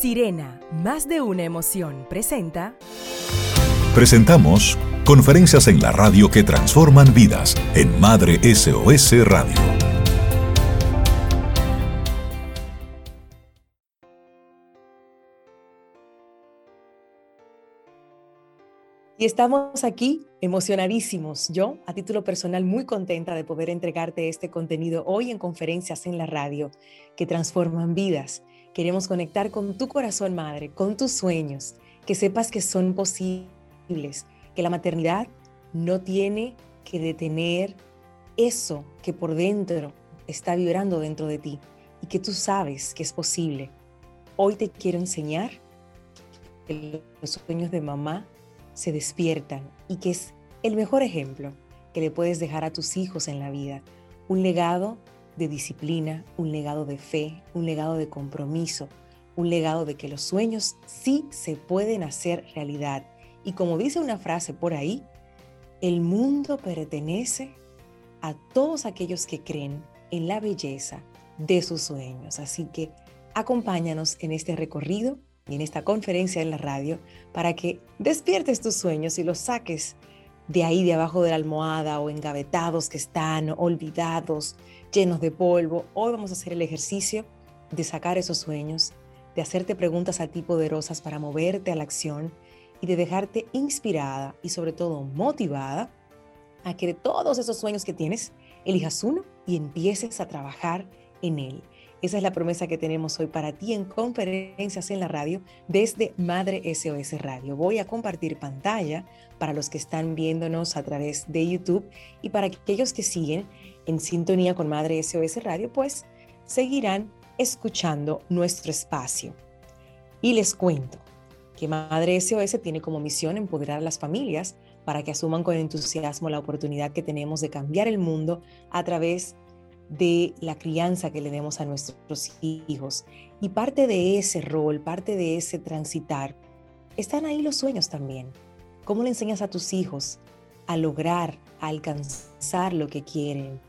Sirena, más de una emoción, presenta. Presentamos conferencias en la radio que transforman vidas en Madre SOS Radio. Y estamos aquí emocionadísimos. Yo, a título personal, muy contenta de poder entregarte este contenido hoy en conferencias en la radio que transforman vidas. Queremos conectar con tu corazón, madre, con tus sueños, que sepas que son posibles, que la maternidad no tiene que detener eso que por dentro está vibrando dentro de ti y que tú sabes que es posible. Hoy te quiero enseñar que los sueños de mamá se despiertan y que es el mejor ejemplo que le puedes dejar a tus hijos en la vida. Un legado de disciplina, un legado de fe, un legado de compromiso, un legado de que los sueños sí se pueden hacer realidad. Y como dice una frase por ahí, el mundo pertenece a todos aquellos que creen en la belleza de sus sueños. Así que acompáñanos en este recorrido y en esta conferencia en la radio para que despiertes tus sueños y los saques de ahí, de abajo de la almohada o engavetados que están olvidados, llenos de polvo. Hoy vamos a hacer el ejercicio de sacar esos sueños, de hacerte preguntas a ti poderosas para moverte a la acción y de dejarte inspirada y sobre todo motivada a que de todos esos sueños que tienes, elijas uno y empieces a trabajar en él. Esa es la promesa que tenemos hoy para ti en conferencias en la radio desde Madre SOS Radio. Voy a compartir pantalla para los que están viéndonos a través de YouTube y para aquellos que siguen en sintonía con Madre SOS Radio, pues seguirán escuchando nuestro espacio. Y les cuento que Madre SOS tiene como misión empoderar a las familias para que asuman con entusiasmo la oportunidad que tenemos de cambiar el mundo a través de la crianza que le demos a nuestros hijos. Y parte de ese rol, parte de ese transitar, están ahí los sueños también. ¿Cómo le enseñas a tus hijos a lograr, a alcanzar lo que quieren?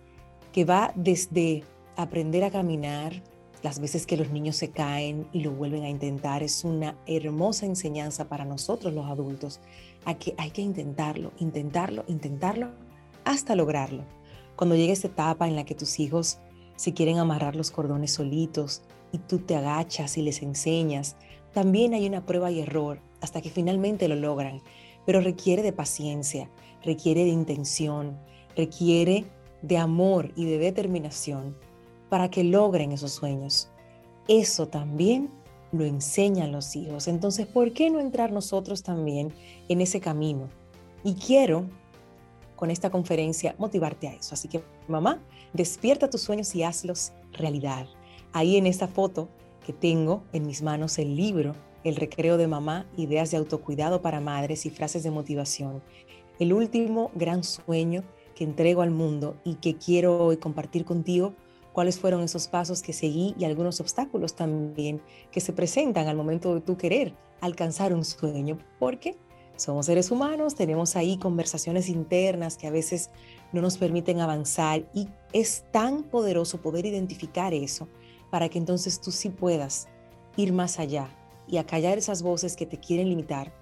Que va desde aprender a caminar, las veces que los niños se caen y lo vuelven a intentar, es una hermosa enseñanza para nosotros los adultos, a que hay que intentarlo, intentarlo, intentarlo hasta lograrlo. Cuando llegue esta etapa en la que tus hijos se quieren amarrar los cordones solitos y tú te agachas y les enseñas, también hay una prueba y error hasta que finalmente lo logran, pero requiere de paciencia, requiere de intención, requiere de amor y de determinación para que logren esos sueños. Eso también lo enseñan los hijos. Entonces, ¿por qué no entrar nosotros también en ese camino? Y quiero con esta conferencia motivarte a eso. Así que, mamá, despierta tus sueños y hazlos realidad. Ahí en esta foto que tengo en mis manos el libro El recreo de mamá, ideas de autocuidado para madres y frases de motivación. El último gran sueño que entrego al mundo y que quiero hoy compartir contigo cuáles fueron esos pasos que seguí y algunos obstáculos también que se presentan al momento de tu querer alcanzar un sueño. Porque somos seres humanos, tenemos ahí conversaciones internas que a veces no nos permiten avanzar y es tan poderoso poder identificar eso para que entonces tú sí puedas ir más allá y acallar esas voces que te quieren limitar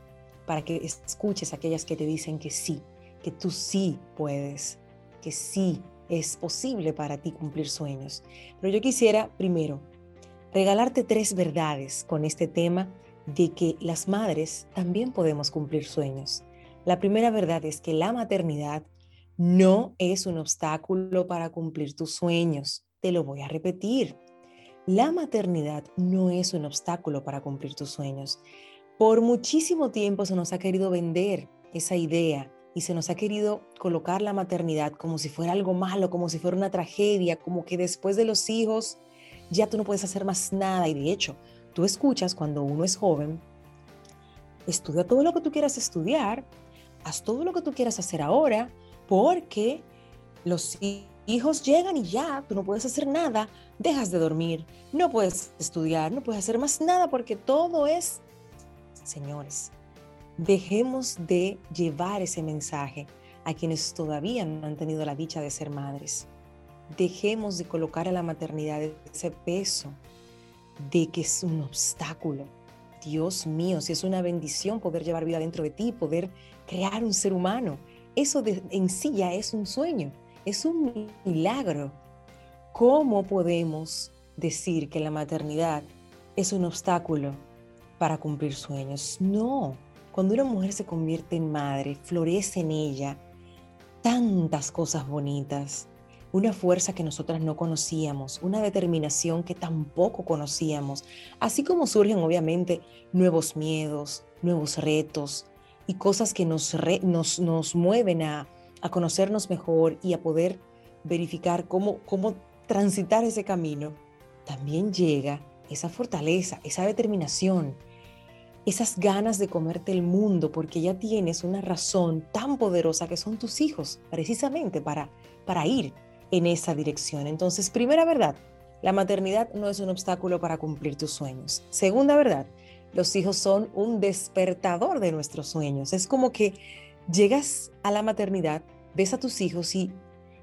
para que escuches aquellas que te dicen que sí, que tú sí puedes, que sí es posible para ti cumplir sueños. Pero yo quisiera primero regalarte tres verdades con este tema de que las madres también podemos cumplir sueños. La primera verdad es que la maternidad no es un obstáculo para cumplir tus sueños. Te lo voy a repetir. La maternidad no es un obstáculo para cumplir tus sueños. Por muchísimo tiempo se nos ha querido vender esa idea y se nos ha querido colocar la maternidad como si fuera algo malo, como si fuera una tragedia, como que después de los hijos ya tú no puedes hacer más nada. Y de hecho, tú escuchas cuando uno es joven, estudia todo lo que tú quieras estudiar, haz todo lo que tú quieras hacer ahora, porque los hijos llegan y ya, tú no puedes hacer nada, dejas de dormir, no puedes estudiar, no puedes hacer más nada porque todo es, señores, dejemos de llevar ese mensaje a quienes todavía no han tenido la dicha de ser madres. Dejemos de colocar a la maternidad ese peso de que es un obstáculo. Dios mío, si es una bendición poder llevar vida dentro de ti, poder crear un ser humano. Eso en sí ya es un sueño, es un milagro. ¿Cómo podemos decir que la maternidad es un obstáculo para cumplir sueños? No, cuando una mujer se convierte en madre, florece en ella tantas cosas bonitas, una fuerza que nosotras no conocíamos, una determinación que tampoco conocíamos, así como surgen obviamente nuevos miedos, nuevos retos y cosas que nos, nos, nos mueven a, a, conocernos mejor y a poder verificar cómo, cómo transitar ese camino, también llega esa fortaleza, esa determinación, esas ganas de comerte el mundo porque ya tienes una razón tan poderosa que son tus hijos, precisamente para, para ir en esa dirección. Entonces, primera verdad, la maternidad no es un obstáculo para cumplir tus sueños. Segunda verdad, los hijos son un despertador de nuestros sueños. Es como que llegas a la maternidad, ves a tus hijos y,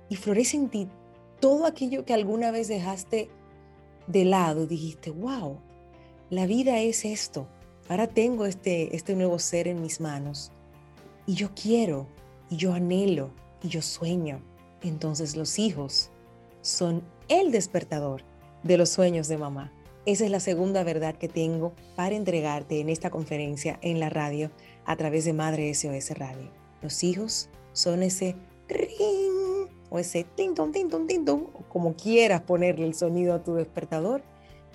y florece en ti todo aquello que alguna vez dejaste de lado y dijiste, wow, la vida es esto. Ahora tengo este, este nuevo ser en mis manos y yo quiero y yo anhelo y yo sueño. Entonces los hijos son el despertador de los sueños de mamá. Esa es la segunda verdad que tengo para entregarte en esta conferencia en la radio a través de Madre SOS Radio. Los hijos son ese ring o ese tinton, tinton, tinton, o como quieras ponerle el sonido a tu despertador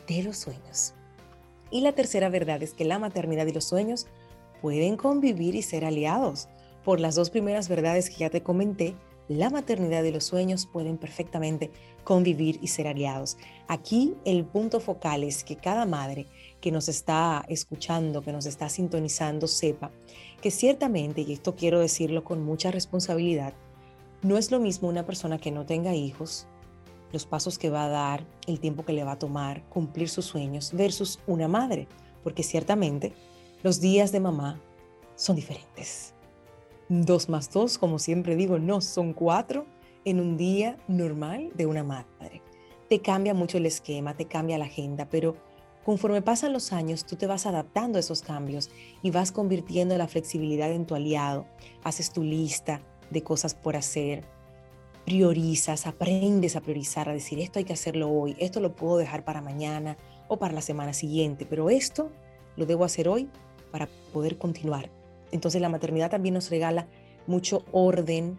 de los sueños. Y la tercera verdad es que la maternidad y los sueños pueden convivir y ser aliados. Por las dos primeras verdades que ya te comenté, la maternidad y los sueños pueden perfectamente convivir y ser aliados. Aquí el punto focal es que cada madre que nos está escuchando, que nos está sintonizando, sepa que ciertamente, y esto quiero decirlo con mucha responsabilidad, no es lo mismo una persona que no tenga hijos, los pasos que va a dar, el tiempo que le va a tomar, cumplir sus sueños, versus una madre, porque ciertamente los días de mamá son diferentes. Dos más dos, como siempre digo, no son cuatro en un día normal de una madre. Te cambia mucho el esquema, te cambia la agenda, pero conforme pasan los años, tú te vas adaptando a esos cambios y vas convirtiendo la flexibilidad en tu aliado. Haces tu lista de cosas por hacer, priorizas, aprendes a priorizar, a decir esto hay que hacerlo hoy, esto lo puedo dejar para mañana o para la semana siguiente, pero esto lo debo hacer hoy para poder continuar entonces la maternidad también nos regala mucho orden,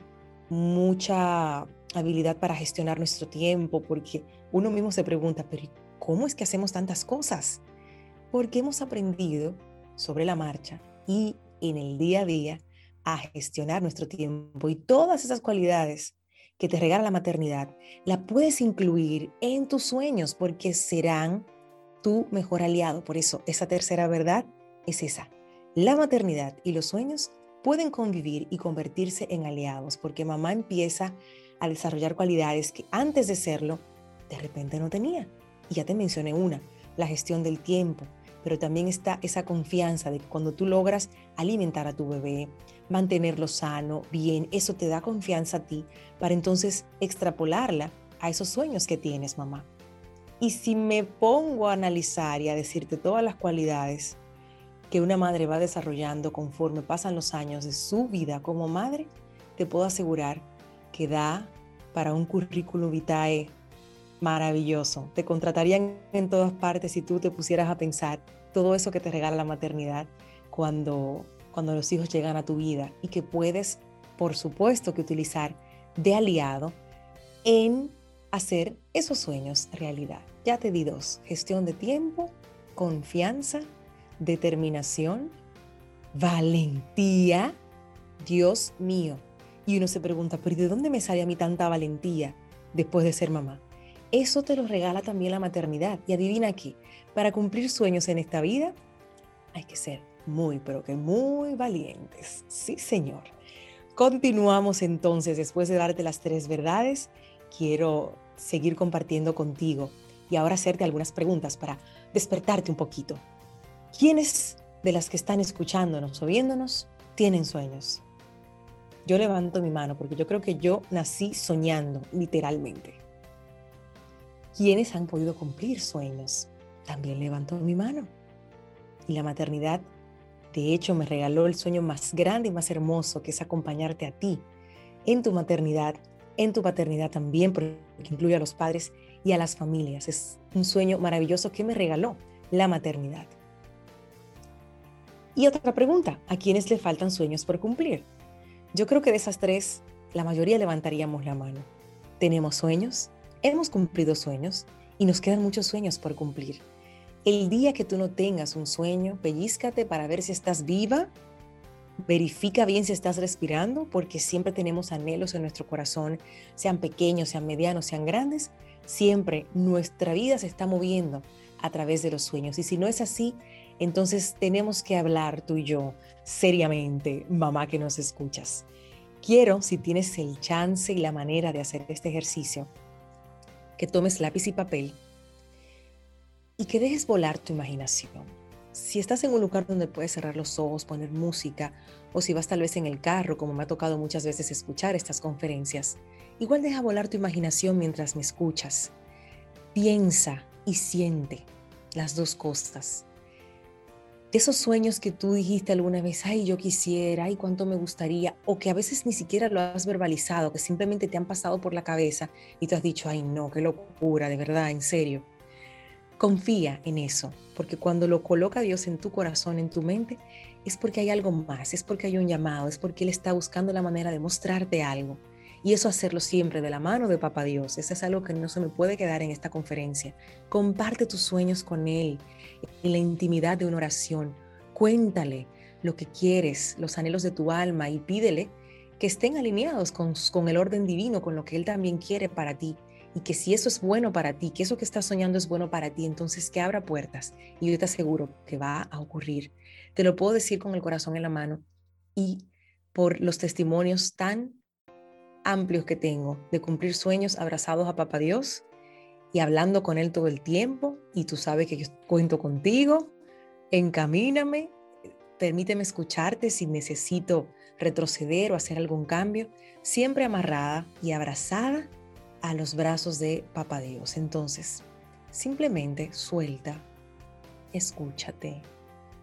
mucha habilidad para gestionar nuestro tiempo, porque uno mismo se pregunta, pero ¿cómo es que hacemos tantas cosas? Porque hemos aprendido sobre la marcha y en el día a día a gestionar nuestro tiempo y todas esas cualidades que te regala la maternidad, la puedes incluir en tus sueños porque serán tu mejor aliado. Por eso, esa tercera verdad es esa. La maternidad y los sueños pueden convivir y convertirse en aliados porque mamá empieza a desarrollar cualidades que antes de serlo de repente no tenía. Y ya te mencioné una, la gestión del tiempo, pero también está esa confianza de que cuando tú logras alimentar a tu bebé, mantenerlo sano, bien, eso te da confianza a ti para entonces extrapolarla a esos sueños que tienes, mamá. Y si me pongo a analizar y a decirte todas las cualidades que una madre va desarrollando conforme pasan los años de su vida como madre, te puedo asegurar que da para un currículum vitae maravilloso. Te contratarían en todas partes si tú te pusieras a pensar todo eso que te regala la maternidad cuando, cuando los hijos llegan a tu vida y que puedes, por supuesto, que utilizar de aliado en hacer esos sueños realidad. Ya te di dos, gestión de tiempo, confianza determinación, valentía, Dios mío. Y uno se pregunta, pero ¿de dónde me sale a mí tanta valentía después de ser mamá? Eso te lo regala también la maternidad. Y adivina qué, para cumplir sueños en esta vida hay que ser muy, pero que muy valientes. Sí, Señor. Continuamos entonces, después de darte las tres verdades, quiero seguir compartiendo contigo y ahora hacerte algunas preguntas para despertarte un poquito. ¿Quiénes de las que están escuchándonos o viéndonos tienen sueños? Yo levanto mi mano porque yo creo que yo nací soñando, literalmente. ¿Quiénes han podido cumplir sueños? también levanto mi mano. Y la maternidad, de hecho, me regaló el sueño más grande y más hermoso, que es acompañarte a ti en tu maternidad, en tu paternidad también, porque incluye a los padres y a las familias. Es un sueño maravilloso que me regaló la maternidad. Y otra pregunta, ¿a quiénes le faltan sueños por cumplir? Yo creo que de esas tres, la mayoría levantaríamos la mano. Tenemos sueños, hemos cumplido sueños y nos quedan muchos sueños por cumplir. El día que tú no tengas un sueño, pellízcate para ver si estás viva, verifica bien si estás respirando, porque siempre tenemos anhelos en nuestro corazón, sean pequeños, sean medianos, sean grandes, siempre nuestra vida se está moviendo a través de los sueños. Y si no es así, entonces tenemos que hablar tú y yo seriamente, mamá que nos escuchas. Quiero, si tienes el chance y la manera de hacer este ejercicio, que tomes lápiz y papel y que dejes volar tu imaginación. Si estás en un lugar donde puedes cerrar los ojos, poner música, o si vas tal vez en el carro, como me ha tocado muchas veces escuchar estas conferencias, igual deja volar tu imaginación mientras me escuchas. Piensa y siente las dos cosas. Esos sueños que tú dijiste alguna vez, ay, yo quisiera, ay, cuánto me gustaría, o que a veces ni siquiera lo has verbalizado, que simplemente te han pasado por la cabeza y tú has dicho, ay, no, qué locura, de verdad, en serio. Confía en eso, porque cuando lo coloca Dios en tu corazón, en tu mente, es porque hay algo más, es porque hay un llamado, es porque Él está buscando la manera de mostrarte algo. Y eso hacerlo siempre de la mano de Papá Dios. Eso es algo que no se me puede quedar en esta conferencia. Comparte tus sueños con Él en la intimidad de una oración. Cuéntale lo que quieres, los anhelos de tu alma y pídele que estén alineados con, con el orden divino, con lo que Él también quiere para ti. Y que si eso es bueno para ti, que eso que estás soñando es bueno para ti, entonces que abra puertas. Y yo te aseguro que va a ocurrir. Te lo puedo decir con el corazón en la mano y por los testimonios tan amplios que tengo de cumplir sueños abrazados a Papá Dios y hablando con Él todo el tiempo. Y tú sabes que yo cuento contigo. Encamíname, permíteme escucharte si necesito retroceder o hacer algún cambio, siempre amarrada y abrazada a los brazos de Papá Dios. Entonces, simplemente suelta, escúchate,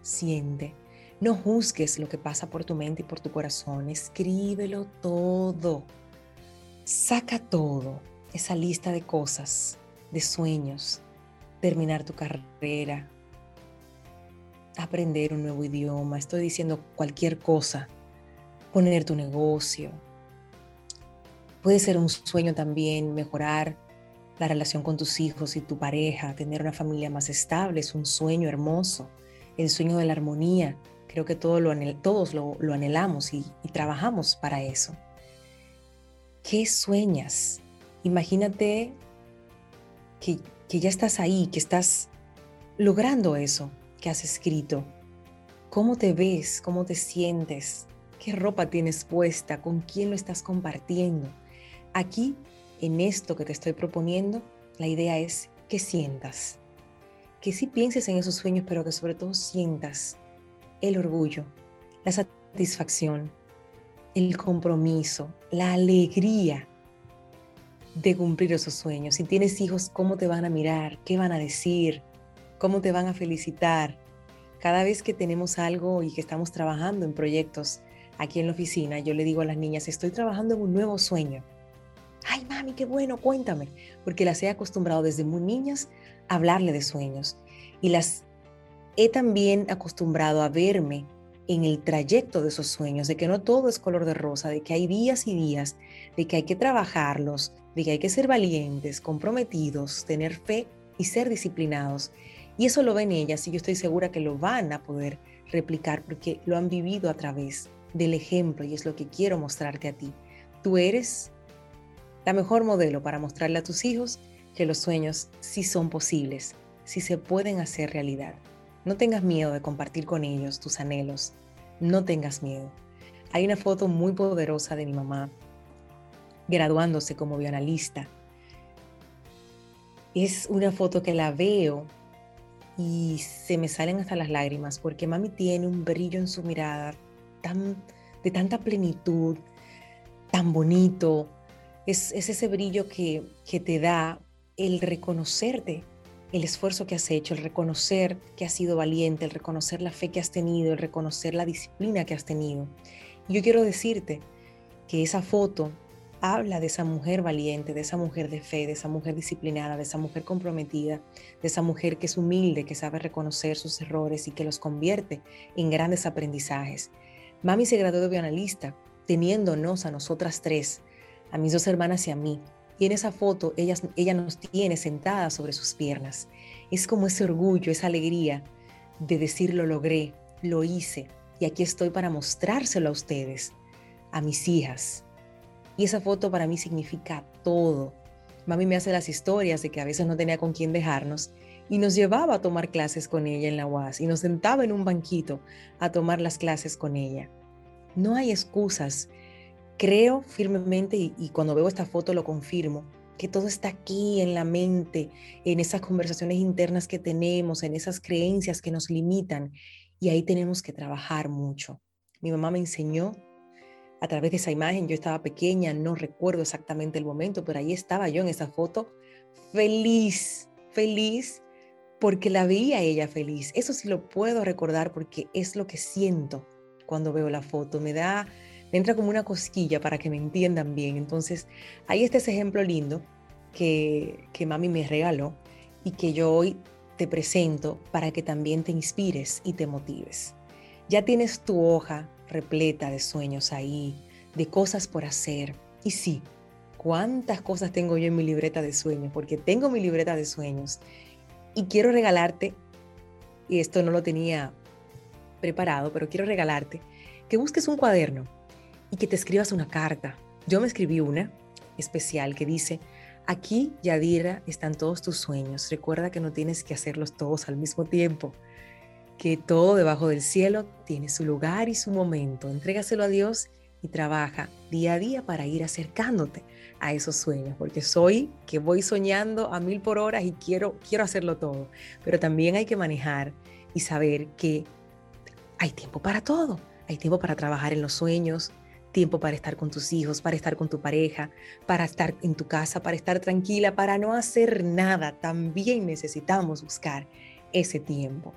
siente. No juzgues lo que pasa por tu mente y por tu corazón. Escríbelo todo. Saca todo, esa lista de cosas, de sueños, terminar tu carrera, aprender un nuevo idioma, estoy diciendo cualquier cosa, poner tu negocio. Puede ser un sueño también mejorar la relación con tus hijos y tu pareja, tener una familia más estable, es un sueño hermoso, el sueño de la armonía. Creo que todo lo todos lo, anhelamos y trabajamos para eso. ¿Qué sueñas? Imagínate que, ya estás ahí, que estás logrando eso que has escrito. ¿Cómo te ves? ¿Cómo te sientes? ¿Qué ropa tienes puesta? ¿Con quién lo estás compartiendo? Aquí, en esto que te estoy proponiendo, la idea es que sientas. Que sí pienses en esos sueños, pero que sobre todo sientas el orgullo, la satisfacción, el compromiso, la alegría de cumplir esos sueños. Si tienes hijos, ¿cómo te van a mirar? ¿Qué van a decir? ¿Cómo te van a felicitar? Cada vez que tenemos algo y que estamos trabajando en proyectos aquí en la oficina, yo le digo a las niñas, estoy trabajando en un nuevo sueño. Ay, mami, qué bueno, cuéntame, porque las he acostumbrado desde muy niñas a hablarle de sueños y las he también acostumbrado a verme en el trayecto de esos sueños, de que no todo es color de rosa, de que hay días y días, de que hay que trabajarlos, de hay que ser valientes, comprometidos, tener fe y ser disciplinados. Y eso lo ven ellas y yo estoy segura que lo van a poder replicar porque lo han vivido a través del ejemplo y es lo que quiero mostrarte a ti. Tú eres la mejor modelo para mostrarle a tus hijos que los sueños sí son posibles, sí se pueden hacer realidad. No tengas miedo de compartir con ellos tus anhelos. No tengas miedo. Hay una foto muy poderosa de mi mamá graduándose como bioanalista. Es una foto que la veo y se me salen hasta las lágrimas porque mami tiene un brillo en su mirada tan, de tanta plenitud, tan bonito. Es, es ese brillo que, que te da el reconocerte el esfuerzo que has hecho, el reconocer que has sido valiente, el reconocer la fe que has tenido, el reconocer la disciplina que has tenido. Y yo quiero decirte que esa foto habla de esa mujer valiente, de esa mujer de fe, de esa mujer disciplinada, de esa mujer comprometida, de esa mujer que es humilde, que sabe reconocer sus errores y que los convierte en grandes aprendizajes. Mami se graduó de bioanalista, teniéndonos a nosotras tres, a mis dos hermanas y a mí. Y en esa foto ella, ella nos tiene sentada sobre sus piernas. Es como ese orgullo, esa alegría de decir lo logré, lo hice y aquí estoy para mostrárselo a ustedes, a mis hijas. Y esa foto para mí significa todo. Mami me hace las historias de que a veces no tenía con quién dejarnos y nos llevaba a tomar clases con ella en la UAS y nos sentaba en un banquito a tomar las clases con ella. No hay excusas Creo firmemente, y, cuando veo esta foto lo confirmo, que todo está aquí en la mente, en esas conversaciones internas que tenemos, en esas creencias que nos limitan, y ahí tenemos que trabajar mucho. Mi mamá me enseñó a través de esa imagen, yo estaba pequeña, no recuerdo exactamente el momento, pero ahí estaba yo en esa foto, feliz, feliz, porque la veía ella feliz. Eso sí lo puedo recordar porque es lo que siento cuando veo la foto. Me da me entra como una cosquilla para que me entiendan bien. Entonces, ahí está ese ejemplo lindo que, que mami me regaló y que yo hoy te presento para que también te inspires y te motives. Ya tienes tu hoja repleta de sueños ahí, de cosas por hacer. Y sí, cuántas cosas tengo yo en mi libreta de sueños, porque tengo mi libreta de sueños y quiero regalarte, y esto no lo tenía preparado, pero quiero regalarte, que busques un cuaderno y que te escribas una carta. Yo me escribí una especial que dice, aquí, Yadira, están todos tus sueños. Recuerda que no tienes que hacerlos todos al mismo tiempo, que todo debajo del cielo tiene su lugar y su momento. Entrégaselo a Dios y trabaja día a día para ir acercándote a esos sueños, porque soy que voy soñando a mil por hora y quiero, quiero hacerlo todo, pero también hay que manejar y saber que hay tiempo para todo, hay tiempo para trabajar en los sueños, tiempo para estar con tus hijos, para estar con tu pareja, para estar en tu casa, para estar tranquila, para no hacer nada. También necesitamos buscar ese tiempo.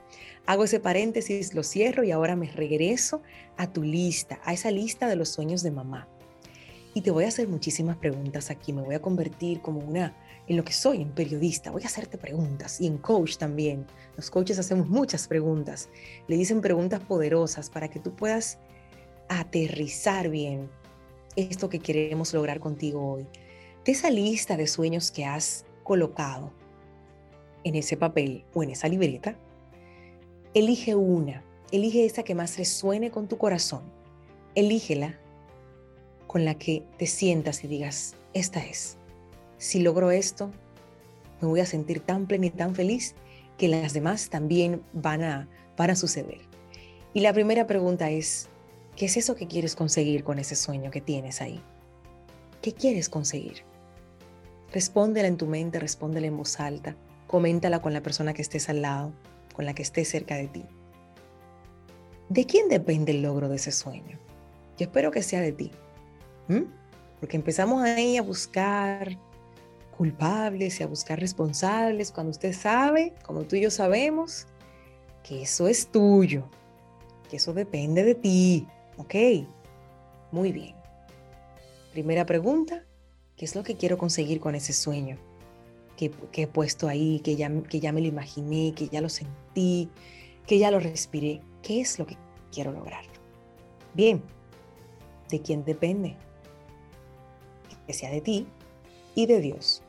Hago ese paréntesis, lo cierro y ahora me regreso a tu lista, a esa lista de los sueños de mamá. Y te voy a hacer muchísimas preguntas aquí, me voy a convertir como una, en lo que soy, en periodista, voy a hacerte preguntas y en coach también. Los coaches hacemos muchas preguntas, le dicen preguntas poderosas para que tú puedas aterrizar bien esto que queremos lograr contigo hoy. De esa lista de sueños que has colocado en ese papel o en esa libreta, elige una, elige esa que más resuene con tu corazón. Elígela con la que te sientas y digas, esta es. Si logro esto, me voy a sentir tan plena y tan feliz que las demás también van a, van a suceder. Y la primera pregunta es, ¿Qué es eso que quieres conseguir con ese sueño que tienes ahí? ¿Qué quieres conseguir? Respóndela en tu mente, respóndela en voz alta, coméntala con la persona que estés al lado, con la que estés cerca de ti. ¿De quién depende el logro de ese sueño? Yo espero que sea de ti. Porque empezamos ahí a buscar culpables y a buscar responsables cuando usted sabe, como tú y yo sabemos, que eso es tuyo, que eso depende de ti, Ok, muy bien. Primera pregunta, ¿qué es lo que quiero conseguir con ese sueño? Que, he puesto ahí, que ya, que ya me lo imaginé, que ya lo sentí, que ya lo respiré. ¿Qué es lo que quiero lograr? Bien, ¿de quién depende? Que sea de ti y de Dios.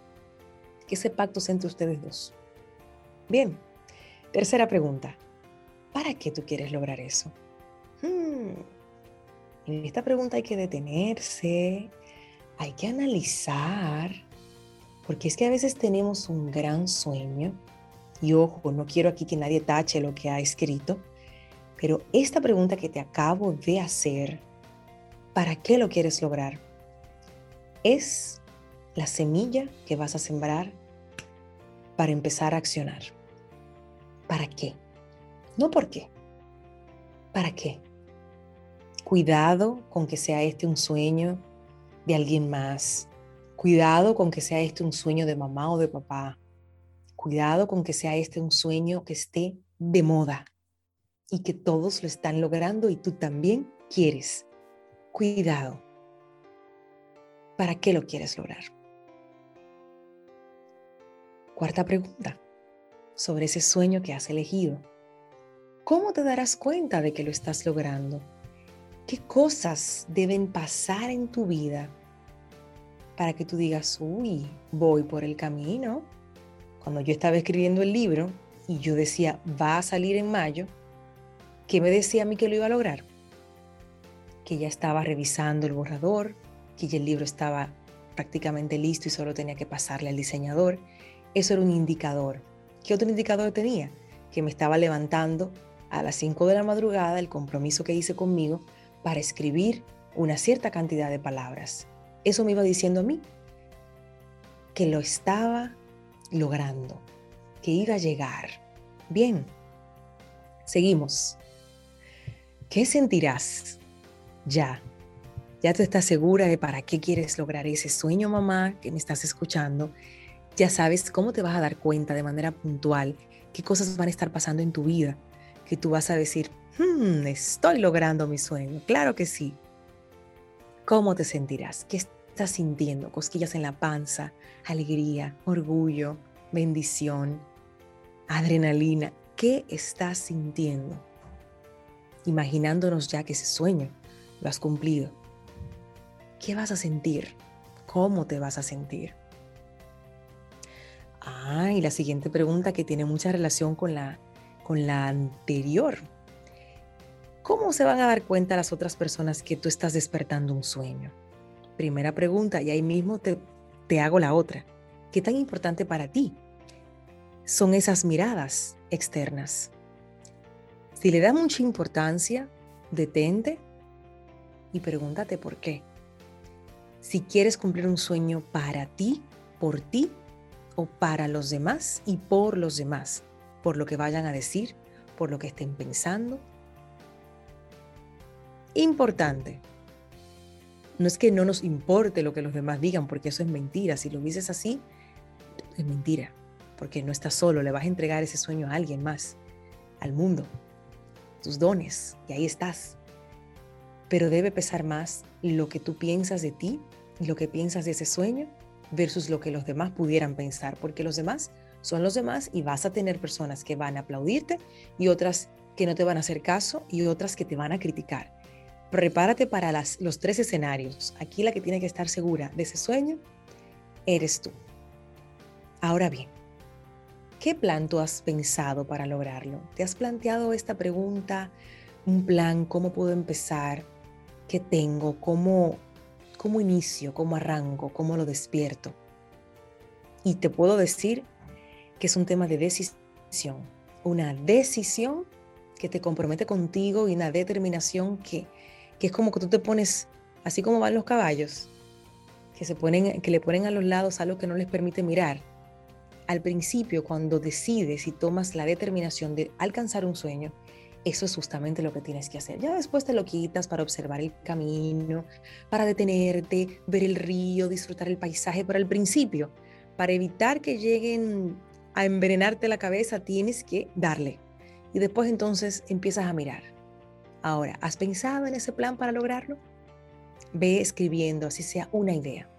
Que ese pacto sea entre ustedes dos. Bien, tercera pregunta. ¿Para qué tú quieres lograr eso? Hmm, en esta pregunta hay que detenerse, hay que analizar, porque es que a veces tenemos un gran sueño, y ojo, no quiero aquí que nadie tache lo que ha escrito, pero esta pregunta que te acabo de hacer, ¿para qué lo quieres lograr? Es la semilla que vas a sembrar para empezar a accionar. ¿Para qué? No por qué. ¿Para qué? Cuidado con que sea este un sueño de alguien más. Cuidado con que sea este un sueño de mamá o de papá. Cuidado con que sea este un sueño que esté de moda y que todos lo están logrando y tú también quieres. Cuidado. ¿Para qué lo quieres lograr? Cuarta pregunta, sobre ese sueño que has elegido. ¿Cómo te darás cuenta de que lo estás logrando? ¿Qué cosas deben pasar en tu vida para que tú digas, uy, voy por el camino? Cuando yo estaba escribiendo el libro y yo decía, va a salir en mayo, ¿qué me decía a mí que lo iba a lograr? Que ya estaba revisando el borrador, que ya el libro estaba prácticamente listo y solo tenía que pasarle al diseñador, eso era un indicador. ¿Qué otro indicador tenía? Que me estaba levantando a las 5 de la madrugada el compromiso que hice conmigo para escribir una cierta cantidad de palabras. Eso me iba diciendo a mí que lo estaba logrando, que iba a llegar. Bien, seguimos. ¿Qué sentirás ya? Ya tú estás segura de para qué quieres lograr ese sueño, mamá, que me estás escuchando ya sabes cómo te vas a dar cuenta de manera puntual qué cosas van a estar pasando en tu vida, que tú vas a decir, hmm, estoy logrando mi sueño. Claro que sí. ¿Cómo te sentirás? ¿Qué estás sintiendo? Cosquillas en la panza, alegría, orgullo, bendición, adrenalina. ¿Qué estás sintiendo? Imaginándonos ya que ese sueño lo has cumplido. ¿Qué vas a sentir? ¿Cómo te vas a sentir? Ah, y la siguiente pregunta que tiene mucha relación con la, con la anterior. ¿Cómo se van a dar cuenta las otras personas que tú estás despertando un sueño? Primera pregunta, y ahí mismo te, te hago la otra. ¿Qué tan importante para ti son esas miradas externas? Si le da mucha importancia, detente y pregúntate por qué. Si quieres cumplir un sueño para ti, por ti, o para los demás y por los demás, por lo que vayan a decir, por lo que estén pensando. Importante. No es que no nos importe lo que los demás digan, porque eso es mentira. Si lo dices así, es mentira, porque no estás solo, le vas a entregar ese sueño a alguien más, al mundo, tus dones, y ahí estás. Pero debe pesar más lo que tú piensas de ti y lo que piensas de ese sueño versus lo que los demás pudieran pensar, porque los demás son los demás y vas a tener personas que van a aplaudirte y otras que no te van a hacer caso y otras que te van a criticar. Prepárate para las, los tres escenarios. Aquí la que tiene que estar segura de ese sueño eres tú. Ahora bien, ¿qué plan tú has pensado para lograrlo? ¿Te has planteado esta pregunta? ¿Un plan? ¿Cómo puedo empezar? ¿Qué tengo? ¿Cómo, cómo inicio, cómo arranco, cómo lo despierto. Y te puedo decir que es un tema de decisión, una decisión que te compromete contigo y una determinación que, que es como que tú te pones, así como van los caballos, que, se ponen, que le ponen a los lados algo que no les permite mirar. Al principio, cuando decides y tomas la determinación de alcanzar un sueño, eso es justamente lo que tienes que hacer. Ya después te lo quitas para observar el camino, para detenerte, ver el río, disfrutar el paisaje, pero al principio, para evitar que lleguen a envenenarte la cabeza, tienes que darle. Y después entonces empiezas a mirar. Ahora, ¿has pensado en ese plan para lograrlo? Ve escribiendo, así sea una idea.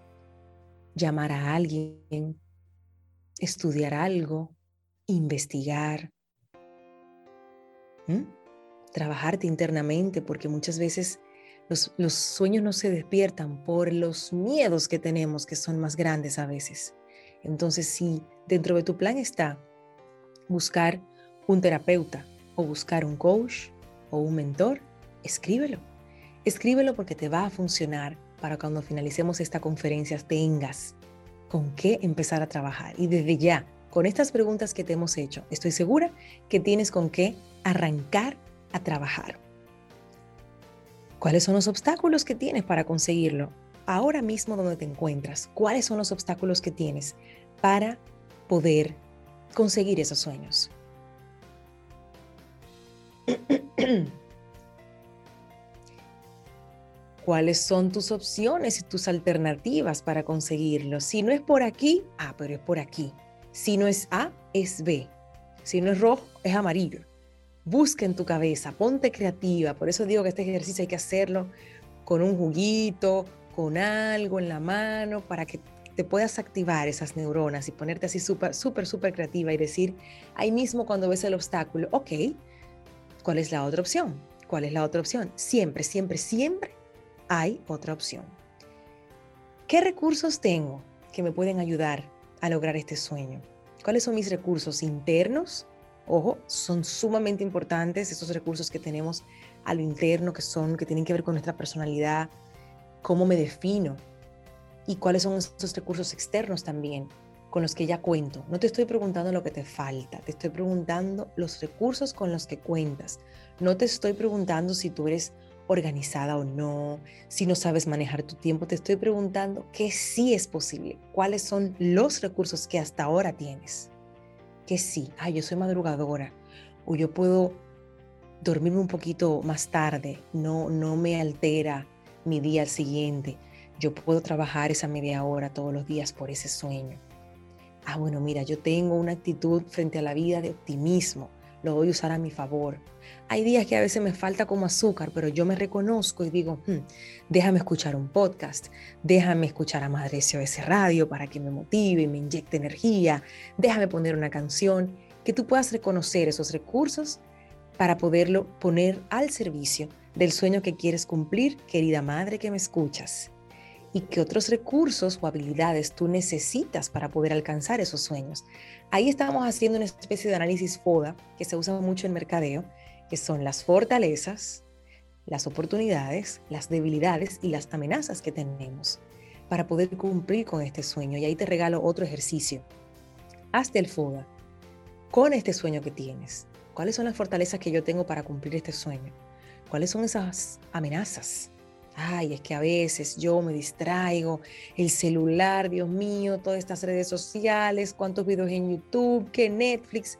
Llamar a alguien, estudiar algo, investigar. Trabajarte internamente, porque muchas veces los, los, sueños no se despiertan por los miedos que tenemos, que son más grandes a veces. Entonces, si dentro de tu plan está buscar un terapeuta o buscar un coach o un mentor, escríbelo. Escríbelo porque te va a funcionar para cuando finalicemos esta conferencia tengas con qué empezar a trabajar. Y desde ya, con estas preguntas que te hemos hecho, estoy segura que tienes con qué arrancar a trabajar. ¿Cuáles son los obstáculos que tienes para conseguirlo? Ahora mismo donde te encuentras, ¿cuáles son los obstáculos que tienes para poder conseguir esos sueños? ¿Cuáles son tus opciones y tus alternativas para conseguirlo? Si no es por aquí, ah, pero es por aquí. Si no es A, es B. Si no es rojo, es amarillo. Busca en tu cabeza, ponte creativa. Por eso digo que este ejercicio hay que hacerlo con un juguito, con algo en la mano, para que te puedas activar esas neuronas y ponerte así súper, súper, súper creativa y decir ahí mismo cuando ves el obstáculo, ok, ¿cuál es la otra opción? ¿Cuál es la otra opción? Siempre, siempre, siempre hay otra opción. ¿Qué recursos tengo que me pueden ayudar a lograr este sueño? ¿Cuáles son mis recursos internos? Ojo, son sumamente importantes esos recursos que tenemos a lo interno, que son, que tienen que ver con nuestra personalidad, cómo me defino y cuáles son esos recursos externos también con los que ya cuento. No te estoy preguntando lo que te falta, te estoy preguntando los recursos con los que cuentas. No te estoy preguntando si tú eres organizada o no, si no sabes manejar tu tiempo, te estoy preguntando qué sí es posible, cuáles son los recursos que hasta ahora tienes. Que sí, ay, yo soy madrugadora o yo puedo dormirme un poquito más tarde, no, no me altera mi día al siguiente. Yo puedo trabajar esa media hora todos los días por ese sueño. Ah, bueno, mira, yo tengo una actitud frente a la vida de optimismo lo voy a usar a mi favor. Hay días que a veces me falta como azúcar, pero yo me reconozco y digo, hmm, déjame escuchar un podcast, déjame escuchar a Madre SOS Radio para que me motive y me inyecte energía, déjame poner una canción, que tú puedas reconocer esos recursos para poderlo poner al servicio del sueño que quieres cumplir, querida madre que me escuchas y qué otros recursos o habilidades tú necesitas para poder alcanzar esos sueños. Ahí estamos haciendo una especie de análisis FODA que se usa mucho en mercadeo, que son las fortalezas, las oportunidades, las debilidades y las amenazas que tenemos para poder cumplir con este sueño. Y ahí te regalo otro ejercicio. Hazte el FODA con este sueño que tienes. ¿Cuáles son las fortalezas que yo tengo para cumplir este sueño? ¿Cuáles son esas amenazas? Ay, es que a veces yo me distraigo, el celular, Dios mío, todas estas redes sociales, cuántos videos en YouTube, que Netflix.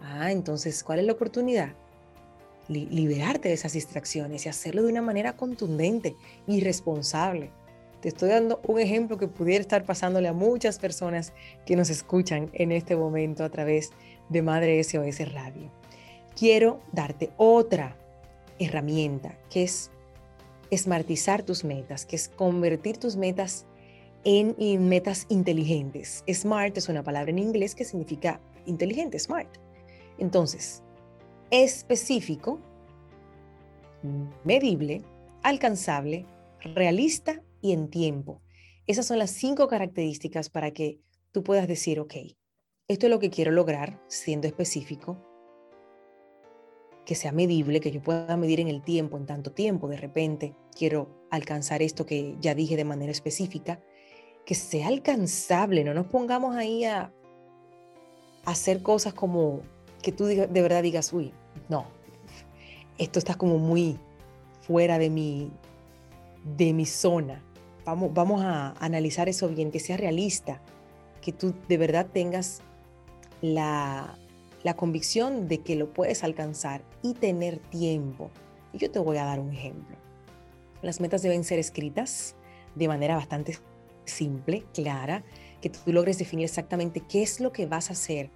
Ah, entonces, ¿cuál es la oportunidad? liberarte de esas distracciones y hacerlo de una manera contundente y responsable. Te estoy dando un ejemplo que pudiera estar pasándole a muchas personas que nos escuchan en este momento a través de Madre SOS Radio. Quiero darte otra herramienta que es esmartizar tus metas, que es convertir tus metas en, metas inteligentes. Smart es una palabra en inglés que significa inteligente, smart. Entonces, específico, medible, alcanzable, realista y en tiempo. Esas son las cinco características para que tú puedas decir, ok, esto es lo que quiero lograr siendo específico, que sea medible, que yo pueda medir en el tiempo, en tanto tiempo, de repente quiero alcanzar esto que ya dije de manera específica, que sea alcanzable, no nos pongamos ahí a, hacer cosas como que tú de verdad digas, uy, no, esto está como muy fuera de mi, de mi zona. Vamos, vamos a analizar eso bien, que sea realista, que tú de verdad tengas la, la convicción de que lo puedes alcanzar y tener tiempo. Y yo te voy a dar un ejemplo. Las metas deben ser escritas de manera bastante simple, clara, que tú logres definir exactamente qué es lo que vas a hacer,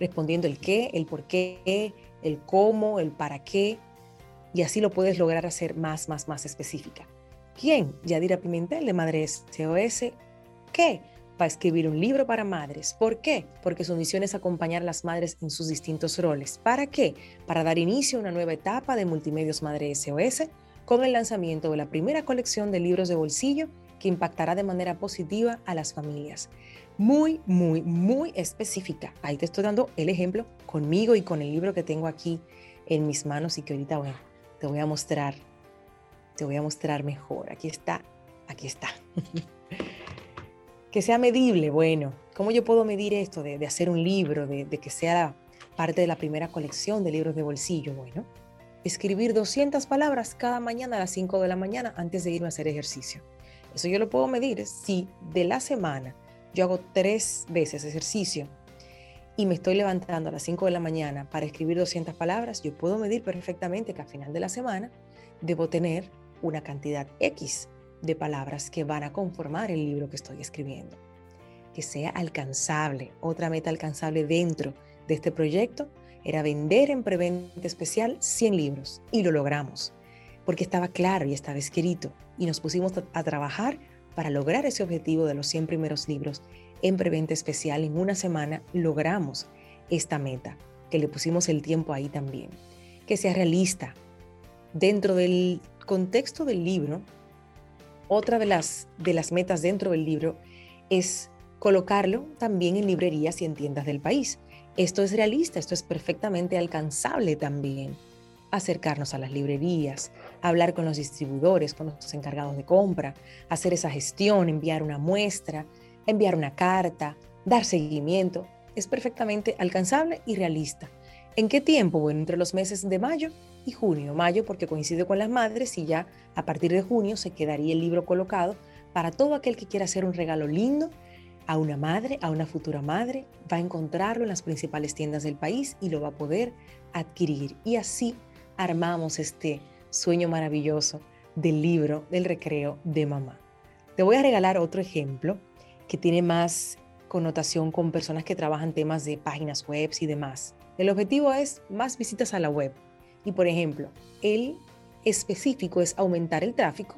respondiendo el qué, el por qué, el cómo, el para qué, y así lo puedes lograr hacer más, más, más específica. ¿Quién? Yadira Pimentel de Madre SOS. ¿Qué? Va a escribir un libro para madres. ¿Por qué? Porque su misión es acompañar a las madres en sus distintos roles. ¿Para qué? Para dar inicio a una nueva etapa de Multimedios Madre SOS con el lanzamiento de la primera colección de libros de bolsillo que impactará de manera positiva a las familias. Muy, muy, muy específica. Ahí te estoy dando el ejemplo conmigo y con el libro que tengo aquí en mis manos y que ahorita, bueno, te voy a mostrar, te voy a mostrar mejor. Aquí está, aquí está. que sea medible, bueno, ¿cómo yo puedo medir esto de, hacer un libro, de, de, que sea parte de la primera colección de libros de bolsillo? Bueno, escribir 200 palabras cada mañana a las 5 de la mañana antes de irme a hacer ejercicio. Eso yo lo puedo medir si de la semana yo hago tres veces ejercicio y me estoy levantando a las 5 de la mañana para escribir 200 palabras, yo puedo medir perfectamente que al final de la semana debo tener una cantidad X de palabras que van a conformar el libro que estoy escribiendo. que sea alcanzable. Otra meta alcanzable dentro de este proyecto era vender en preventa especial 100 libros y lo logramos, porque estaba claro y estaba escrito y nos pusimos a trabajar para lograr ese objetivo de los 100 primeros libros en preventa especial. En una semana logramos esta meta, que le pusimos el tiempo ahí también. Que sea realista. Dentro del contexto del libro, otra de las, de las metas dentro del libro es colocarlo también en librerías y en tiendas del país. Esto es realista, esto es perfectamente alcanzable también. Acercarnos a las librerías, hablar con los distribuidores, con los encargados de compra, hacer esa gestión, enviar una muestra, enviar una carta, dar seguimiento. Es perfectamente alcanzable y realista. ¿En qué tiempo? Bueno, entre los meses de mayo y junio. Mayo porque coincide con las madres y ya a partir de junio se quedaría el libro colocado para todo aquel que quiera hacer un regalo lindo a una madre, a una futura madre, va a encontrarlo en las principales tiendas del país y lo va a poder adquirir. Y así armamos este sueño maravilloso del libro del recreo de mamá. Te voy a regalar otro ejemplo que tiene más connotación con personas que trabajan temas de páginas web y demás. El objetivo es más visitas a la web. Y por ejemplo, el específico es aumentar el tráfico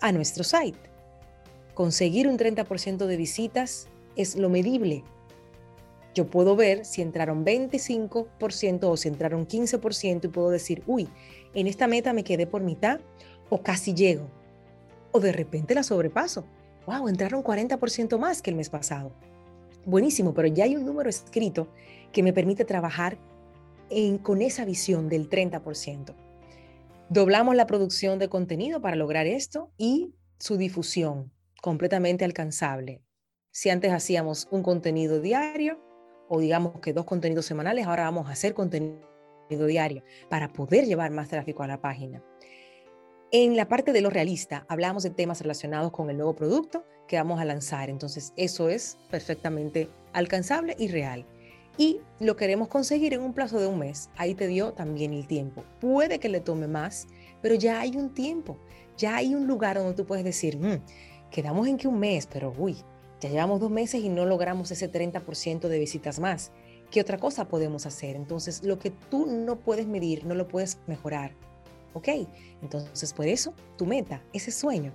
a nuestro site. Conseguir un 30% de visitas es lo medible. Yo puedo ver si entraron 25% o si entraron 15% y puedo decir, uy, en esta meta me quedé por mitad o casi llego. O de repente la sobrepaso wow, entraron 40% más que el mes pasado. Buenísimo, pero ya hay un número escrito que me permite trabajar con esa visión del 30%. Doblamos la producción de contenido para lograr esto y su difusión completamente alcanzable. Si antes hacíamos un contenido diario o digamos que dos contenidos semanales, ahora vamos a hacer contenido diario para poder llevar más tráfico a la página. En la parte de lo realista, hablamos de temas relacionados con el nuevo producto que vamos a lanzar. Entonces, eso es perfectamente alcanzable y real. Y lo queremos conseguir en un plazo de un mes. Ahí te dio también el tiempo. Puede que le tome más, pero ya hay un tiempo. Ya hay un lugar donde tú puedes decir, mm, quedamos en que un mes, pero uy, ya llevamos dos meses y no logramos ese 30% de visitas más. ¿Qué otra cosa podemos hacer? Entonces, lo que tú no puedes medir, no lo puedes mejorar ¿Ok? Entonces, por eso, tu meta, ese sueño,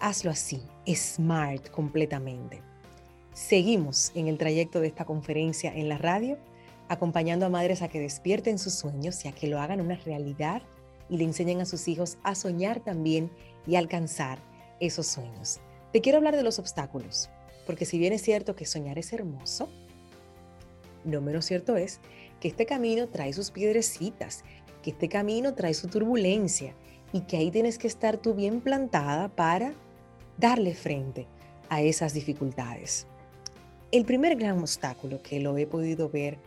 hazlo así, smart completamente. Seguimos en el trayecto de esta conferencia en la radio, acompañando a madres a que despierten sus sueños y a que lo hagan una realidad y le enseñen a sus hijos a soñar también y alcanzar esos sueños. Te quiero hablar de los obstáculos, porque si bien es cierto que soñar es hermoso, no menos cierto es que este camino trae sus piedrecitas que este camino trae su turbulencia y que ahí tienes que estar tú bien plantada para darle frente a esas dificultades. El primer gran obstáculo que lo he podido ver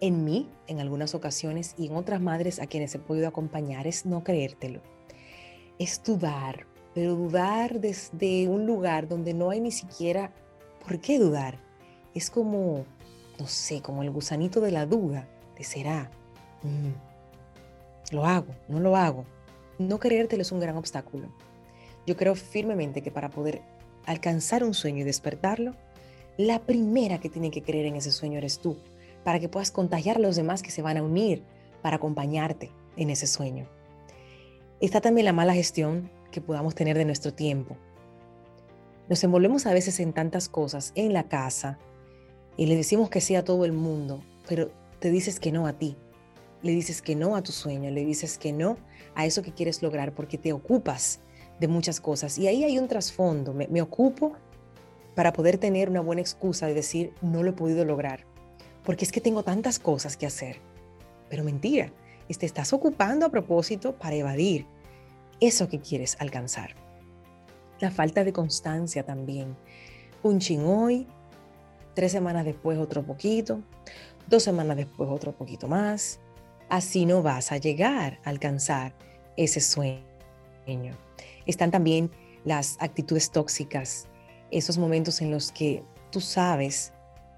en mí en algunas ocasiones y en otras madres a quienes he podido acompañar es no creértelo. Es dudar, pero dudar desde un lugar donde no hay ni siquiera por qué dudar. Es como, no sé, como el gusanito de la duda, de será. Mm, lo hago, no lo hago. No creértelo es un gran obstáculo. Yo creo firmemente que para poder alcanzar un sueño y despertarlo, la primera que tiene que creer en ese sueño eres tú, para que puedas contagiar a los demás que se van a unir para acompañarte en ese sueño. Está también la mala gestión que podamos tener de nuestro tiempo. Nos envolvemos a veces en tantas cosas en la casa y le decimos que sí a todo el mundo, pero te dices que no a ti le dices que no a tu sueño, le dices que no a eso que quieres lograr porque te ocupas de muchas cosas. Y ahí hay un trasfondo. Me, ocupo para poder tener una buena excusa de decir, no lo he podido lograr, porque es que tengo tantas cosas que hacer. Pero mentira, te estás ocupando a propósito para evadir eso que quieres alcanzar. La falta de constancia también. Un chin hoy, tres semanas después otro poquito, dos semanas después otro poquito más, así no vas a llegar a alcanzar ese sueño. Están también las actitudes tóxicas, esos momentos en los que tú sabes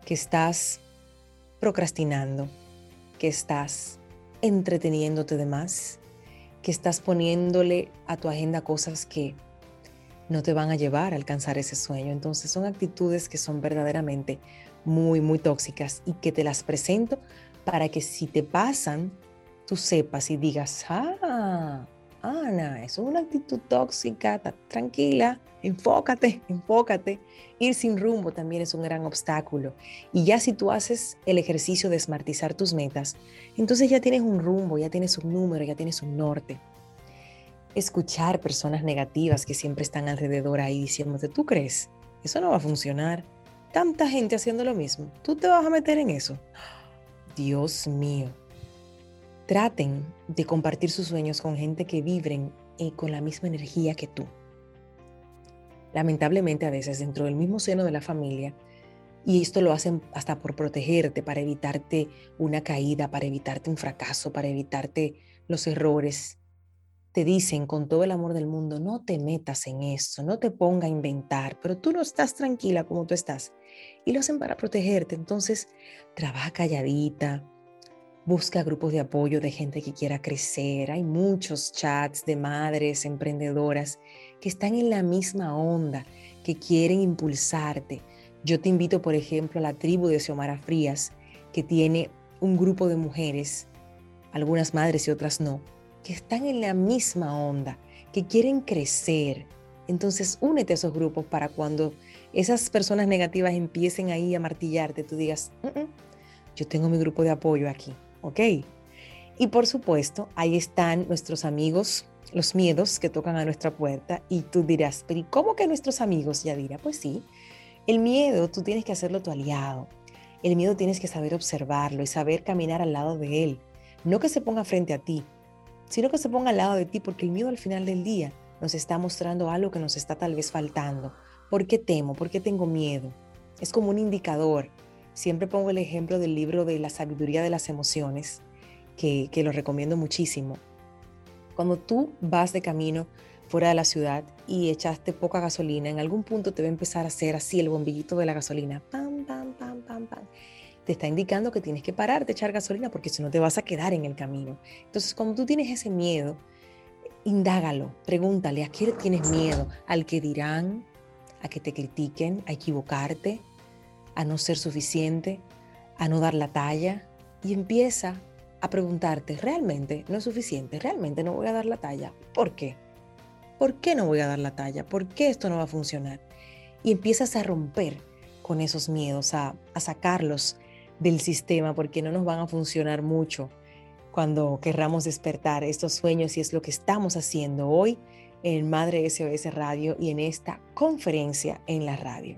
que estás procrastinando, que estás entreteniéndote de más, que estás poniéndole a tu agenda cosas que no te van a llevar a alcanzar ese sueño. Entonces son actitudes que son verdaderamente muy, muy tóxicas y que te las presento para que si te pasan, tú sepas y digas, ah, Ana, eso es una actitud tóxica, tranquila, enfócate, enfócate. Ir sin rumbo también es un gran obstáculo. Y ya si tú haces el ejercicio de esmartizar tus metas, entonces ya tienes un rumbo, ya tienes un número, ya tienes un norte. Escuchar personas negativas que siempre están alrededor ahí diciéndote, ¿tú crees? Eso no va a funcionar. Tanta gente haciendo lo mismo. ¿Tú te vas a meter en eso? Dios mío, Traten de compartir sus sueños con gente que vibren eh, con la misma energía que tú. Lamentablemente a veces dentro del mismo seno de la familia, y esto lo hacen hasta por protegerte, para evitarte una caída, para evitarte un fracaso, para evitarte los errores, te dicen con todo el amor del mundo, no te metas en eso, no te ponga a inventar, pero tú no estás tranquila como tú estás. Y lo hacen para protegerte. Entonces, trabaja calladita, Busca grupos de apoyo de gente que quiera crecer. Hay muchos chats de madres emprendedoras que están en la misma onda, que quieren impulsarte. Yo te invito, por ejemplo, a la tribu de Xiomara Frías, que tiene un grupo de mujeres, algunas madres y otras no, que están en la misma onda, que quieren crecer. Entonces, únete a esos grupos para cuando esas personas negativas empiecen ahí a martillarte, tú digas, mm, mm, yo tengo mi grupo de apoyo aquí. ¿Ok? Y por supuesto, ahí están nuestros amigos, los miedos que tocan a nuestra puerta y tú dirás, pero ¿y cómo que nuestros amigos? Ya dirá, pues sí, el miedo tú tienes que hacerlo tu aliado. El miedo tienes que saber observarlo y saber caminar al lado de él. No que se ponga frente a ti, sino que se ponga al lado de ti, porque el miedo al final del día nos está mostrando algo que nos está tal vez faltando. ¿Por qué temo? ¿Por qué tengo miedo? Es como un indicador Siempre pongo el ejemplo del libro de la sabiduría de las emociones, que, lo recomiendo muchísimo. Cuando tú vas de camino fuera de la ciudad y echaste poca gasolina, en algún punto te va a empezar a hacer así el bombillito de la gasolina. Pam, pam, pam, pam, pam. Te está indicando que tienes que parar de echar gasolina porque si no te vas a quedar en el camino. Entonces, cuando tú tienes ese miedo, indágalo, pregúntale, ¿a qué tienes miedo? ¿Al que dirán? ¿A que te critiquen? ¿A equivocarte? A no ser suficiente, a no dar la talla y empieza a preguntarte, ¿realmente no es suficiente? ¿Realmente no voy a dar la talla? ¿Por qué? ¿Por qué no voy a dar la talla? ¿Por qué esto no va a funcionar? Y empiezas a romper con esos miedos, a, sacarlos del sistema porque no nos van a funcionar mucho cuando querramos despertar estos sueños y es lo que estamos haciendo hoy en Madre SOS Radio y en esta conferencia en la radio.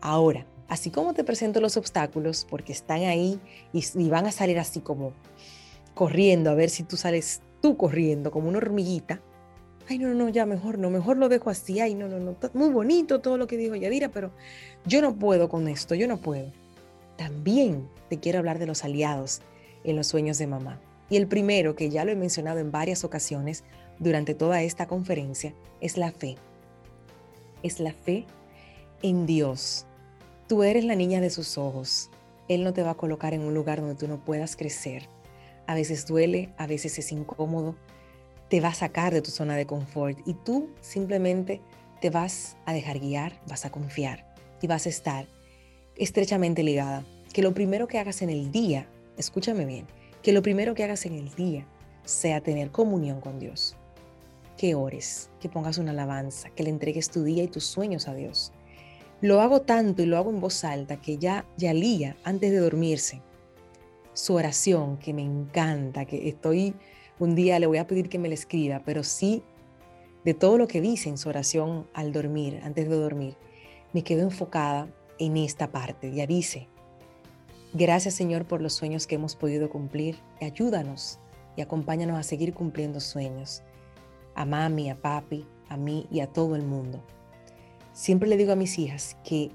Ahora, así como te presento los obstáculos, porque están ahí y, van a salir así como corriendo, a ver si tú sales tú corriendo como una hormiguita. Ay, no, no, ya mejor no, mejor lo dejo así. Ay, no, no, no, muy bonito todo lo que dijo Yadira, pero yo no puedo con esto, yo no puedo. También te quiero hablar de los aliados en los sueños de mamá. Y el primero, que ya lo he mencionado en varias ocasiones durante toda esta conferencia, es la fe. Es la fe en Dios, Tú eres la niña de sus ojos. Él no te va a colocar en un lugar donde tú no puedas crecer. A veces duele, a veces es incómodo. Te va a sacar de tu zona de confort y tú simplemente te vas a dejar guiar, vas a confiar y vas a estar estrechamente ligada. Que lo primero que hagas en el día, escúchame bien, que lo primero que hagas en el día sea tener comunión con Dios. Que ores, que pongas una alabanza, que le entregues tu día y tus sueños a Dios. Lo hago tanto y lo hago en voz alta que ya Yalía, antes de dormirse, su oración, que me encanta, que estoy, un día le voy a pedir que me la escriba, pero sí, de todo lo que dice en su oración al dormir, antes de dormir, me quedo enfocada en esta parte. Ya dice, gracias Señor por los sueños que hemos podido cumplir, ayúdanos y acompáñanos a seguir cumpliendo sueños. A mami, a papi, a mí y a todo el mundo. Siempre le digo a mis hijas que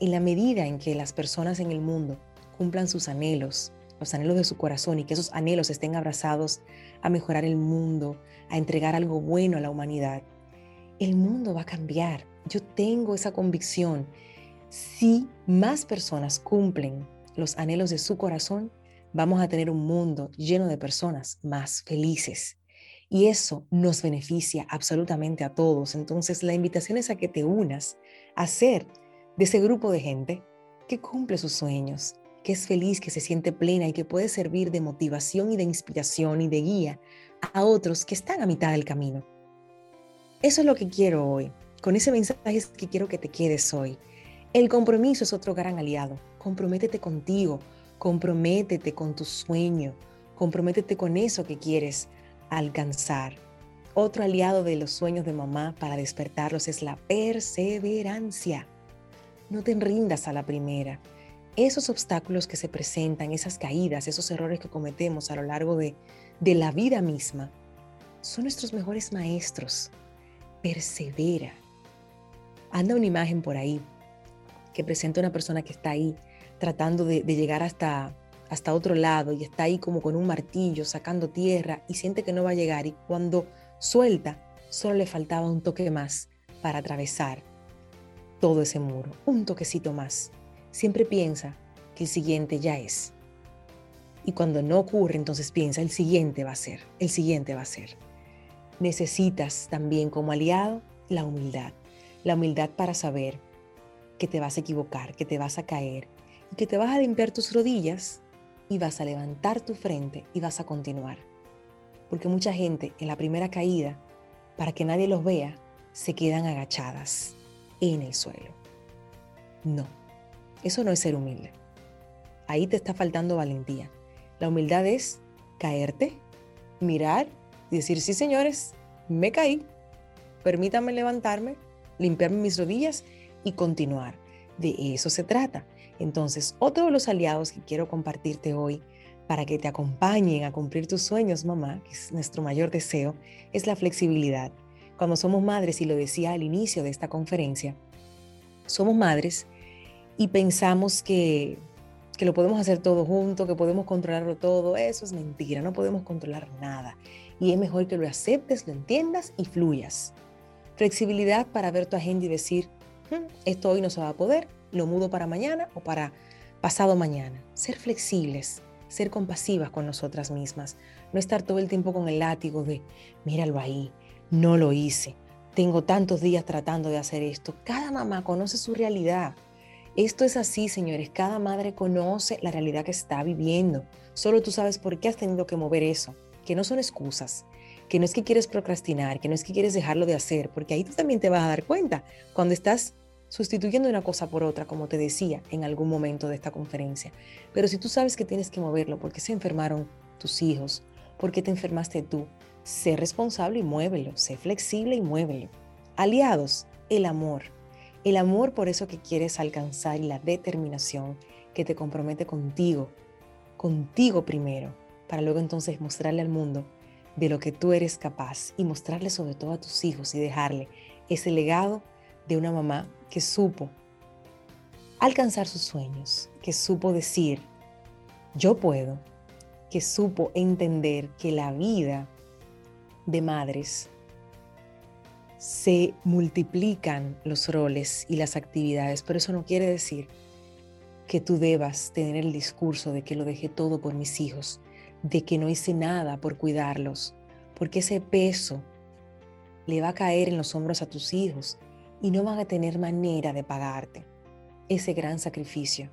en la medida en que las personas en el mundo cumplan sus anhelos, los anhelos de su corazón y que esos anhelos estén abrazados a mejorar el mundo, a entregar algo bueno a la humanidad, el mundo va a cambiar. Yo tengo esa convicción. Si más personas cumplen los anhelos de su corazón, vamos a tener un mundo lleno de personas más felices. Y eso nos beneficia absolutamente a todos. Entonces la invitación es a que te unas a ser de ese grupo de gente que cumple sus sueños, que es feliz, que se siente plena y que puede servir de motivación y de inspiración y de guía a otros que están a mitad del camino. Eso es lo que quiero hoy. Con ese mensaje es que quiero que te quedes hoy. El compromiso es otro gran aliado. Comprométete contigo, comprométete con tu sueño, comprométete con eso que quieres alcanzar. Otro aliado de los sueños de mamá para despertarlos es la perseverancia. No te rindas a la primera. Esos obstáculos que se presentan, esas caídas, esos errores que cometemos a lo largo de, de la vida misma, son nuestros mejores maestros. Persevera. Anda una imagen por ahí que presenta una persona que está ahí tratando de, de llegar hasta, hasta otro lado y está ahí como con un martillo sacando tierra y siente que no va a llegar y cuando suelta solo le faltaba un toque más para atravesar todo ese muro, un toquecito más. Siempre piensa que el siguiente ya es. Y cuando no ocurre, entonces piensa, el siguiente va a ser, el siguiente va a ser. Necesitas también como aliado la humildad. La humildad para saber que te vas a equivocar, que te vas a caer, y que te vas a limpiar tus rodillas y vas a levantar tu frente y vas a continuar. Porque mucha gente en la primera caída, para que nadie los vea, se quedan agachadas en el suelo. No, eso no es ser humilde. Ahí te está faltando valentía. La humildad es caerte, mirar decir, sí señores, me caí, permítanme levantarme, limpiarme mis rodillas y continuar. De eso se trata. Entonces, otro de los aliados que quiero compartirte hoy para que te acompañen a cumplir tus sueños, mamá, que es nuestro mayor deseo, es la flexibilidad. Cuando somos madres, y lo decía al inicio de esta conferencia, somos madres y pensamos que, que lo podemos hacer todo junto, que podemos controlarlo todo. Eso es mentira, no podemos controlar nada. Y es mejor que lo aceptes, lo entiendas y fluyas. Flexibilidad para ver tu agenda y decir, hmm, esto hoy no se va a poder, lo mudo para mañana o para pasado mañana. Ser flexibles, ser compasivas con nosotras mismas, no estar todo el tiempo con el látigo de, míralo ahí, no lo hice, tengo tantos días tratando de hacer esto. Cada mamá conoce su realidad. Esto es así, señores. Cada madre conoce la realidad que está viviendo. Solo tú sabes por qué has tenido que mover eso. Que no son excusas. Que no es que quieres procrastinar, que no es que quieres dejarlo de hacer, porque ahí tú también te vas a dar cuenta cuando estás sustituyendo una cosa por otra, como te decía en algún momento de esta conferencia. Pero si tú sabes que tienes que moverlo porque se enfermaron tus hijos, porque te enfermaste tú, sé responsable y muévelo, sé flexible y muévelo. Aliados, el amor. El amor por eso que quieres alcanzar y la determinación que te compromete contigo, contigo primero, para luego entonces mostrarle al mundo de lo que tú eres capaz y mostrarle sobre todo a tus hijos y dejarle ese legado de una mamá que supo alcanzar sus sueños, que supo decir, yo puedo, que supo entender que la vida de madres se multiplican los roles y las actividades, pero eso no quiere decir que tú debas tener el discurso de que lo dejé todo por mis hijos, de que no hice nada por cuidarlos, porque ese peso le va a caer en los hombros a tus hijos y no van a tener manera de pagarte ese gran sacrificio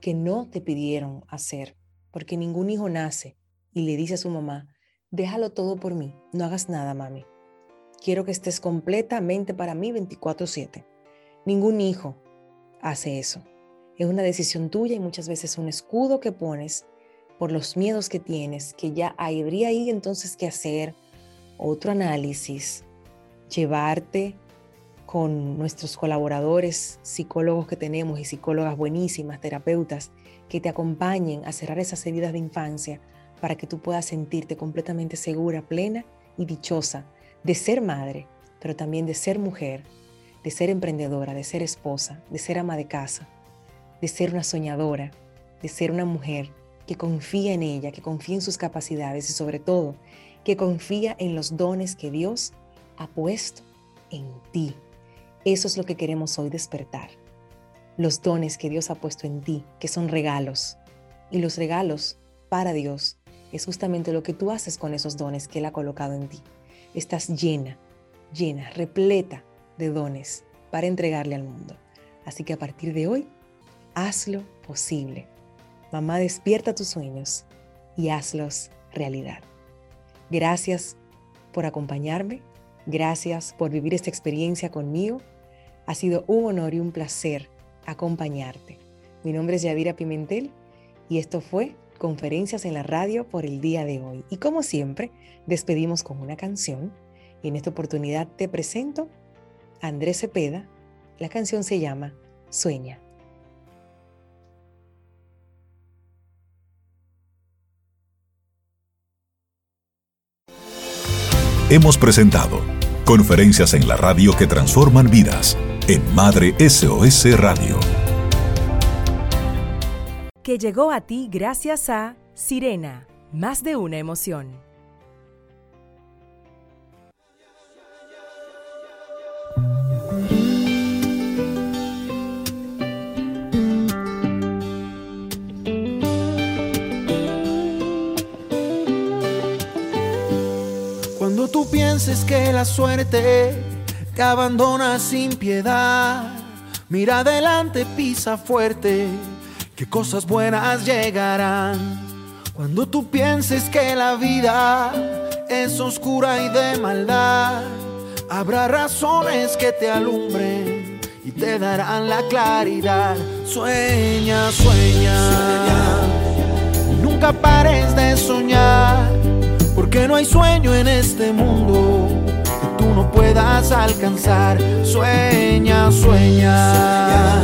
que no te pidieron hacer, porque ningún hijo nace y le dice a su mamá, déjalo todo por mí, no hagas nada, mami. Quiero que estés completamente para mí 24/7. Ningún hijo hace eso. Es una decisión tuya y muchas veces un escudo que pones por los miedos que tienes, que ya habría ahí entonces que hacer otro análisis, llevarte con nuestros colaboradores, psicólogos que tenemos y psicólogas buenísimas, terapeutas, que te acompañen a cerrar esas heridas de infancia para que tú puedas sentirte completamente segura, plena y dichosa de ser madre, pero también de ser mujer, de ser emprendedora, de ser esposa, de ser ama de casa, de ser una soñadora, de ser una mujer que confía en ella, que confía en sus capacidades y sobre todo que confía en los dones que Dios ha puesto en ti. Eso es lo que queremos hoy despertar. Los dones que Dios ha puesto en ti, que son regalos. Y los regalos para Dios es justamente lo que tú haces con esos dones que Él ha colocado en ti. Estás llena, llena, repleta de dones para entregarle al mundo. Así que a partir de hoy, hazlo posible. Mamá, despierta tus sueños y hazlos realidad. Gracias por acompañarme. Gracias por vivir esta experiencia conmigo. Ha sido un honor y un placer acompañarte. Mi nombre es Yadira Pimentel y esto fue Conferencias en la Radio por el día de hoy. Y como siempre, despedimos con una canción. Y en esta oportunidad te presento a Andrés Cepeda. La canción se llama Sueña. Hemos presentado Conferencias en la Radio que transforman vidas en Madre SOS Radio que llegó a ti gracias a Sirena, más de una emoción. Cuando tú pienses que la suerte abandona sin piedad, mira adelante, pisa fuerte que cosas buenas llegarán. Cuando tú pienses que la vida es oscura y de maldad, habrá razones que te alumbren y te darán la claridad. Sueña, sueña, nunca pares de soñar, porque no hay sueño en este mundo puedas alcanzar. Sueña, sueña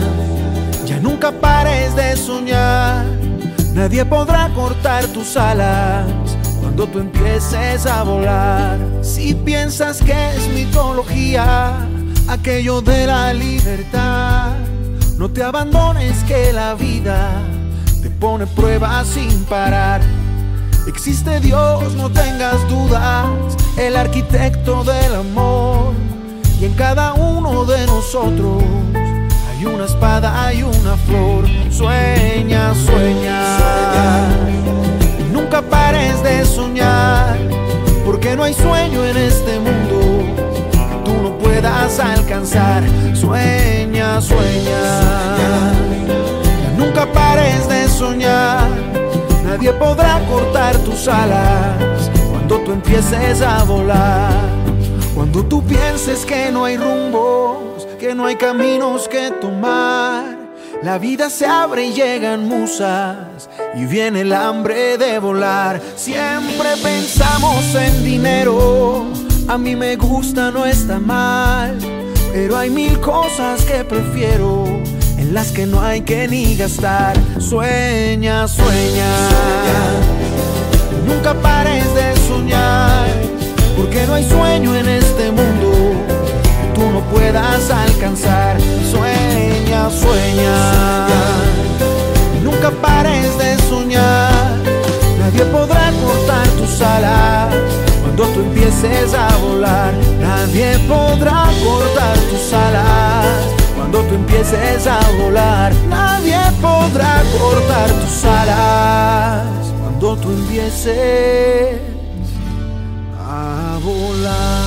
nunca pares de soñar. Nadie podrá cortar tus alas cuando tú empieces a volar. Si piensas que es mitología, aquello de la libertad, no te abandones que la vida te pone pruebas sin parar. Existe Dios, no tengas dudas, el arquitecto del amor, y en cada uno de nosotros una espada, hay una flor. Sueña, sueña. Nunca pares de soñar, porque no hay sueño en este mundo que tú no puedas alcanzar. Sueña, sueña. Nunca pares de soñar, nadie podrá cortar tus alas cuando tú empieces a volar. Cuando tú pienses que no hay rumbo que no hay caminos que tomar. La vida se abre y llegan musas y viene el hambre de volar. Siempre pensamos en dinero, a mí me gusta, no está mal. Pero hay mil cosas que prefiero, las que no hay que ni gastar. Sueña, sueña, nunca pares de soñar, porque no hay sueño en este mundo tú no puedas alcanzar. Sueña, sueña. Nunca pares de soñar. Nadie podrá cortar tus alas cuando tú empieces a volar. Nadie podrá cortar tus alas cuando tú empieces a volar. Nadie podrá cortar tus alas cuando tú empieces a volar.